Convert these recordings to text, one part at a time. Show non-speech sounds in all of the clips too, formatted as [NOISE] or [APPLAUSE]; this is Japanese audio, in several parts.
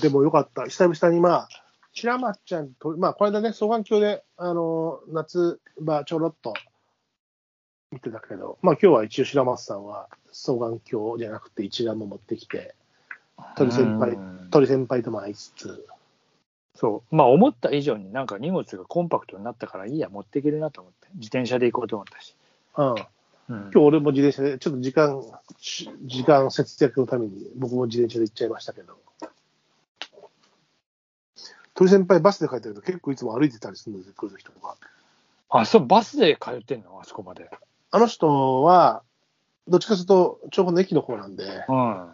でもよかった。久々にまあ、白松ちゃんと、まあ、この間ね、双眼鏡で、あの、夏場ちょろっと見てたけど、まあ今日は一応白松さんは双眼鏡じゃなくて一眼も持ってきて、鳥先輩うん、鳥先輩とも会いつつ、そう。まあ思った以上になんか荷物がコンパクトになったからいいや、持っていけるなと思って。自転車で行こうと思ったし。うん。うん今日俺も自転車で、ちょっと時間、し時間節約のために僕も自転車で行っちゃいましたけど。鳥先輩バスで帰ったけど結構いつも歩いてたりするんですよ、来る時とか。あ、そう、バスで通ってんの？あそこまで。あの人は、どっちかというと、調布の駅の方なんで、うん。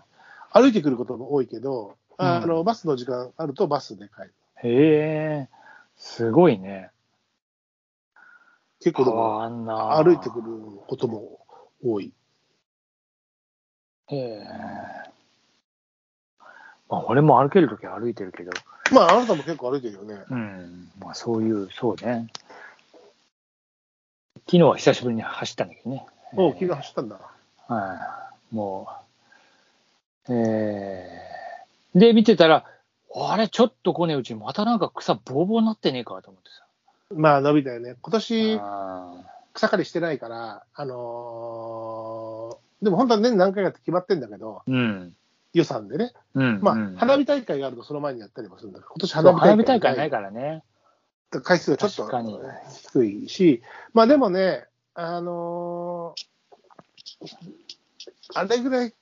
歩いてくることも多いけど、あのうんバスの時間あるとバスで帰る。へえ、すごいね。変結構でもわんな。歩いてくることも多い。へえ。まあ、俺も歩けるときは歩いてるけど、まあ、あなたも結構歩いてるよね。うん。まあ、そういう、そうね。昨日は久しぶりに走ったんだけどね。おう、気が走ったんだ。はい。もう、えー、で、見てたら、あれ、ちょっと来ねえうちにまたなんか草ボーボーになってねえかと思ってさ。まあ、伸びたよね。今年、あ草刈りしてないから、あのーでも本当は年何回かって決まってんだけど、ーうん。予算でね。うん。まあ、うん花火大会があるとその前にやったりもするんだけど、今年花火花火大会ないからね。回数がちょっと低いし、まあでもね、あのーあれぐらい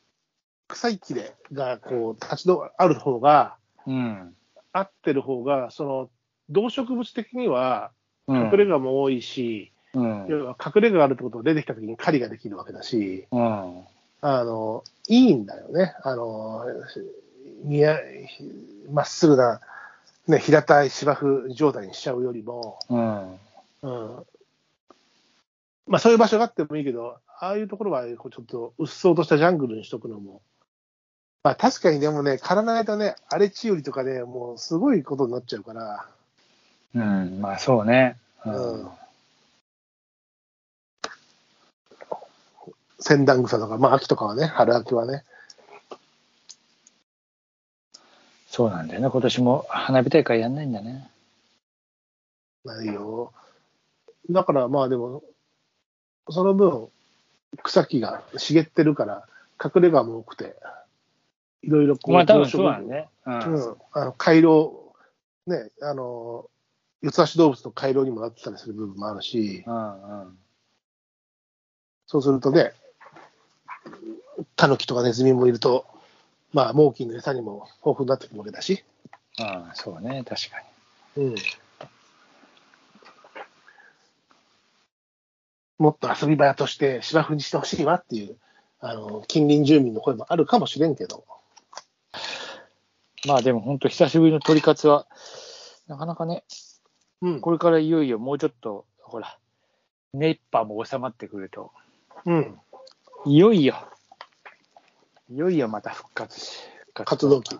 臭い木でがこう立ち止ある方が、うん。合ってる方が、その動植物的にはうん隠れ家も多いし、うん。要は隠れ家があるってことが出てきたときに狩りができるわけだし、うん。あの、いいんだよね。あの、みやまっすぐな、ね、平たい芝生状態にしちゃうよりも、うん。うん。まあそういう場所があってもいいけど、ああいうところはこうちょっとうっそうとしたジャングルにしとくのも、まあ確かにでもね、刈らないとね、荒れ地よりとかね、もうすごいことになっちゃうから、うん。まあ、そうね。ううん。仙段草とか、まあ秋とかはね、春秋はね、そうなんだよね。今年も花火大会やんないんだね。ないよ。だからまあでも、その分、草木が茂ってるから、隠れ家も多くて、いろいろこう、まあ、多分そうなんだね。う。うんん、あの回廊、ね、あの、四つ足動物の回廊にもなってたりする部分もあるし、うん。うん。そうするとね、タヌキとかネズミもいると、まあ、猛禽の餌にも豊富になってくるわけだし、うん、そうね。確かうん。もっと遊び場として芝生にしてほしいわっていう、あの、近隣住民の声もあるかもしれんけど、に。まあ、でも本当久しぶりの鳥活は、なかなかね、うん。これからいよいよもうちょっと、ほら、熱波も収まってくると、うん。いよいよ、いよいよまた復活し、復活活動期。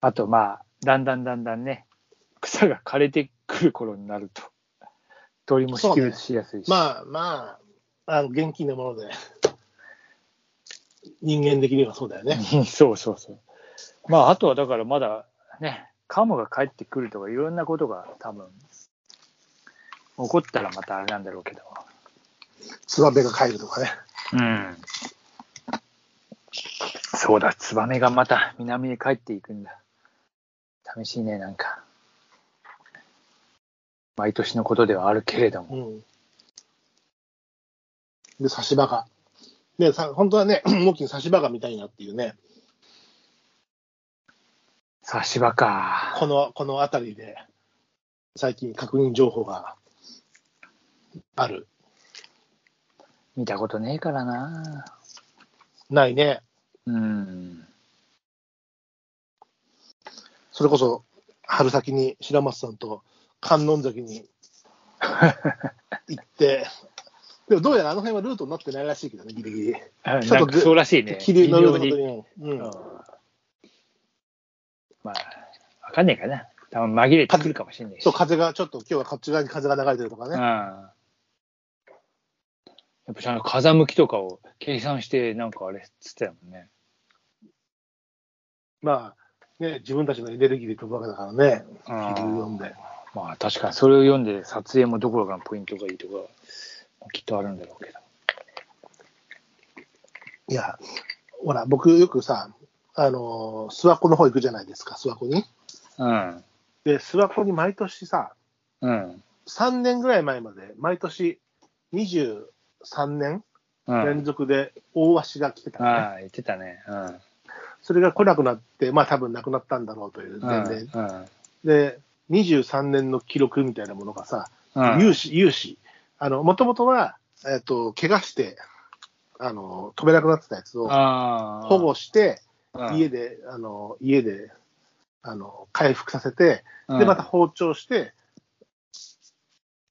あと、まあ、だんだんだんだんね、草が枯れてくる頃になると、鳥も識別しやすいし。まあまあ、あの現金なもので、人間的にはそうだよね。う [LAUGHS] んそうそうそう。まあ、あとはだからまだね、カモが帰ってくるとかいろんなことが多分、起こったらまたあれなんだろうけど。ツバメが帰るとかね。うん。そうだ、ツバメがまた南へ帰っていくんだ。寂しいね、なんか。毎年のことではあるけれども。うん。で、差し歯が。ね、さ本当はね、[CLEARS THROAT] 大きな差し歯が見たいなっていうね、差し歯か。この、この辺りで、最近確認情報がある。見たことねえからな。ないね。うん。それこそ、春先に白松さんと観音崎に行って、[LAUGHS] でもどうやらあの辺はルートになってないらしいけどね、ギリギリ。なんちょっとかそうらしいね。気流のルート微妙にに。うん。まあ、わかんねえかな。多分紛れてくるかもしれないし。そう、風が、ちょっと今日はこっち側に風が流れてるとかうん。ね。やっぱ風向きとかを計算して、なんかあれっつってたもんね。まあ、ね、自分たちのエネルギーで飛ぶわけだからね、読んで。まあ確かにそれを読んで撮影もどころかのポイントがいいとか、きっとあるんだろうけど。いや、ほら、僕よくさ、あのー諏訪湖の方行くじゃないですか、諏訪湖に。うん。で、諏訪湖に毎年さ、うん。3年ぐらい前まで、毎年23年うん。連続で大鷲が来てたのね、ああ、言ってたね。うん。それが来なくなって、まあ多分なくなったんだろうという前例。うん。で、23年の記録みたいなものがさ、うん。有志、有志。あの、もともとは、えっ、と、怪我して、あの、飛べなくなってたやつを。保護して、うん家で、あの、家で、あの、回復させて、うんで、また放鳥して、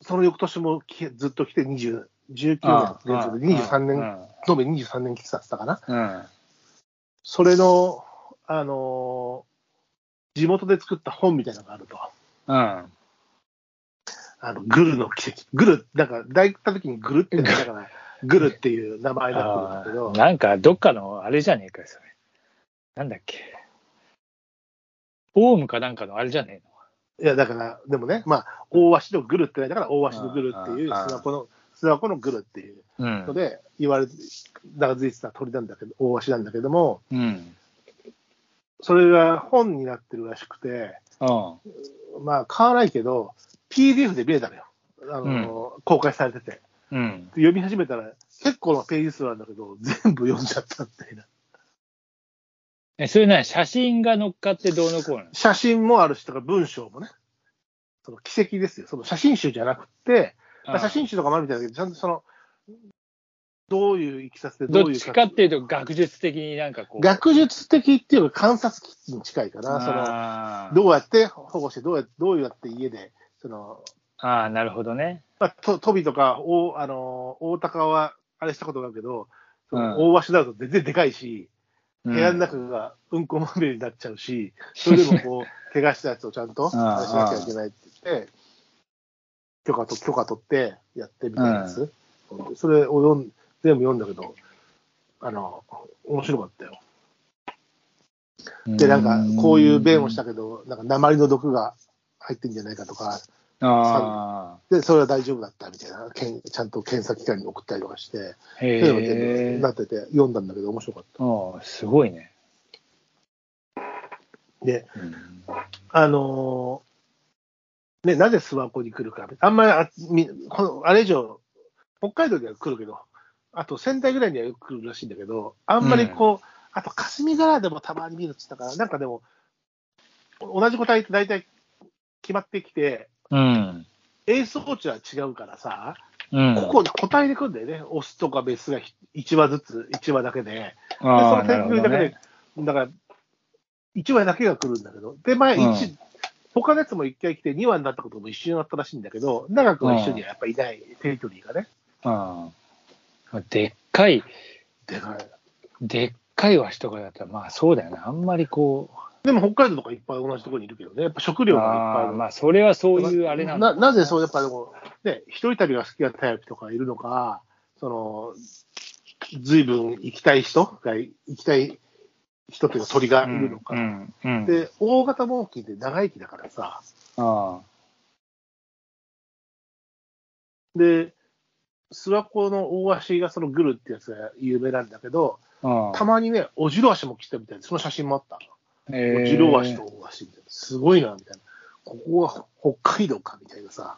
その翌年もきずっと来て20、19年連続で23年、延べ23年来てたったかな。うん。うん。それの、あの地元で作った本みたいなのがあると。うん。あの、グルの奇跡。グル、なんか、大行った時にグルってね、だから、グルっていう名前になってるんだけど、なんか、どっかのあれじゃねえかよ、それ。なんだっけ。オウムかなんかのあれじゃねいや、だから、でもね、まあ、大鷲のグルってないだから、大鷲のグルっていう、うんうん諏訪湖の、諏訪湖のグルっていうえの。ので、言われて、長づいてた鳥なんだけど、大鷲なんだけども、うん。それが本になってるらしくて、うん。まあ、買わないけど、PDF で見れたのよ。あの、公開されてて。うん。読み始めたら、結構なページ数なんだけど、全部読んじゃったみたいな。え、それな写真が乗っかってどうのこうなの？写真もあるし、とか文章もね。その奇跡ですよ。その写真集じゃなくて、まあ写真集とかもあるみたいだけど、ちゃんとその、どういういきさつでどういうどっちかっていうと学術的になんかこう。学術的っていうか観察に近いかな。その、どうやって保護して、どうやって、どうやって家で、その、あー、なるほどね。まあ、とトビとか、おあの、大高は、あれしたことがあるけど、そのうん大鷲だと全然でかいし、うん部屋の中がうんこまみれになっちゃうし、それでもこう、[LAUGHS] 怪我したやつをちゃんと、うんあれしなきゃいけないって言って、許可と、許可取ってやってみたいなやつ。それを読ん全部読んだけど、あの、面白かったよ。で、なんか、こういう弁をしたけど、なんか、鉛の毒が入ってんじゃないかとか、あで、それは大丈夫だったみたいな、けんちゃんと検査機関に送ったりとかして、あ。そういうのが全へな。ってて、読んだんだけど、面白かっああ、すごいね。た。で、うんあのーね、なぜ諏訪湖に来るか、あんまりあみこのあれ以上、北海道には来るけど、あと仙台ぐらいにはよく来るらしいんだけど、あんまりこう、あと霞ヶ浦でもたまに見るって言ったから、なんかでも、同じ個体って大体決まってきて、うん。映装置は違うからさ、うん。ここ個体で来るんだよね、オスとかメスが1羽ずつ、1羽だけで。で、そだけでね。、だから、1羽だけが来るんだけど、で、前、うん一他のやつも1回来て2羽になったことも一緒になったらしいんだけど、長くは一緒にはやっぱいない、テリトリーがね。うん。でっかい、でかい。でっかいワシとかだったら、まあそうだよね。あんまりこう。でも北海道とかいっぱい同じところにいるけどね、やっぱ食料がいっぱいある。まあそれはそういうあれなんだ。ななぜそう、やっぱでも、ね、一人旅が好きなタイプとかいるのか、その、ずいぶん行きたい人が、行きたい人というか鳥がいるのか。うん。うん。で、大型猛禽って長生きだからさ、あで、諏訪湖の大足がそのグルってやつが有名なんだけど、あ。たまにね、オジロワシも来たみたいで、その写真もあった。えオジロワシと大足みたいな。すごいな、みたいな。ここは北海道か、みたいなさ。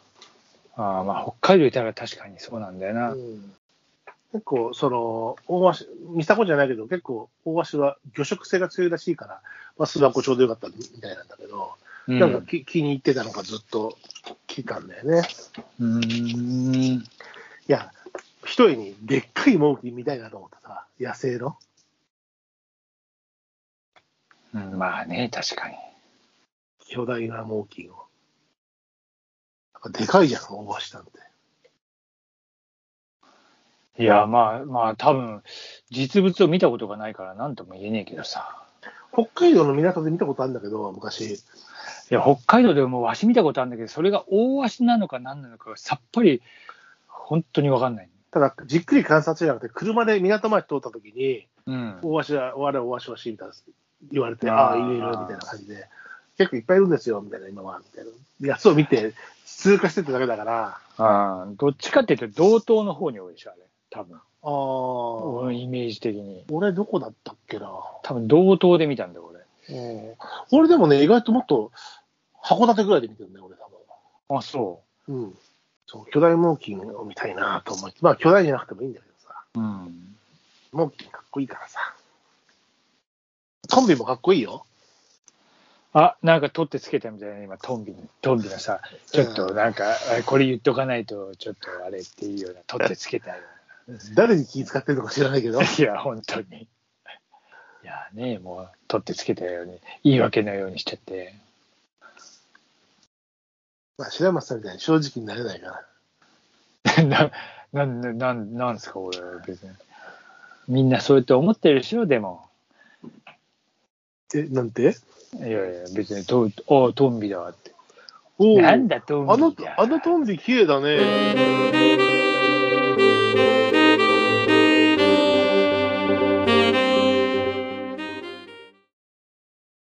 ああ、まあ北海道いたら確かにそうなんだよな。うん結構、その、大足、見たことじゃないけど、結構、大足は魚食性が強いらしいから、まあ、諏訪湖ちょうどよかったみたいなんだけど、うんなんかき気に入ってたのがずっと聞いたんだよね。うーん。いや、一重にでっかいモンキーみたいなと思ったさ、野生の。うんまあね、確かに。巨大な猛禽を。でかいじゃん、大橋なんて。いや、まあまあ多分、実物を見たことがないから何とも言えねえけどさ。北海道の港で見たことあるんだけど、昔。いや、北海道でもワシ見たことあるんだけど、それが大ワシなのか何なのかがさっぱり、本当にわかんない。ただ、じっくり観察じゃなくて、車で港まで通った時に、うん。大橋は、我々大橋はしみたいな言われて、あーああ、いるいるみたいな感じで、結構いっぱいいるんですよ、みたいな、今は、みたいな。やつを見て、通過してっただけだから、あーどっちかっていうと、同等の方に多いでしょ、あれ。多分。ああ、うんイメージ的に。俺どこだったっけな。多分同等で見たんだよ、うん俺でもね、意外ともっと函館ぐらいで見てるね、俺多俺。あ、そ分。うん。そう、巨大猛禽を見たいなと思って、まあ巨大じゃなくてもいいんだけどさ、う。うん。猛禽かっこいいからさ。トンビもかっこいいよ。あ、なんか取ってつけたみたいな、今、トンビに、トンビのさ、ちょっとなんか、あこれ言っとかないと、ちょっとあれっていうような、取ってつけたよ [LAUGHS] 誰に気遣ってるのか知らないけど。[LAUGHS] いや、本当に。いやね、もう、取ってつけたように、言い訳のようにしちゃって。まあ白松さんみたいに正直になれないから。[LAUGHS] な、なん、なん、なんですか、俺、別に。みんなそうやって思ってるでしょ、でも。え、なんて？いやいや、別に、と、あトンビだって。おうなんだ、トンあのあのトンビ綺麗だね。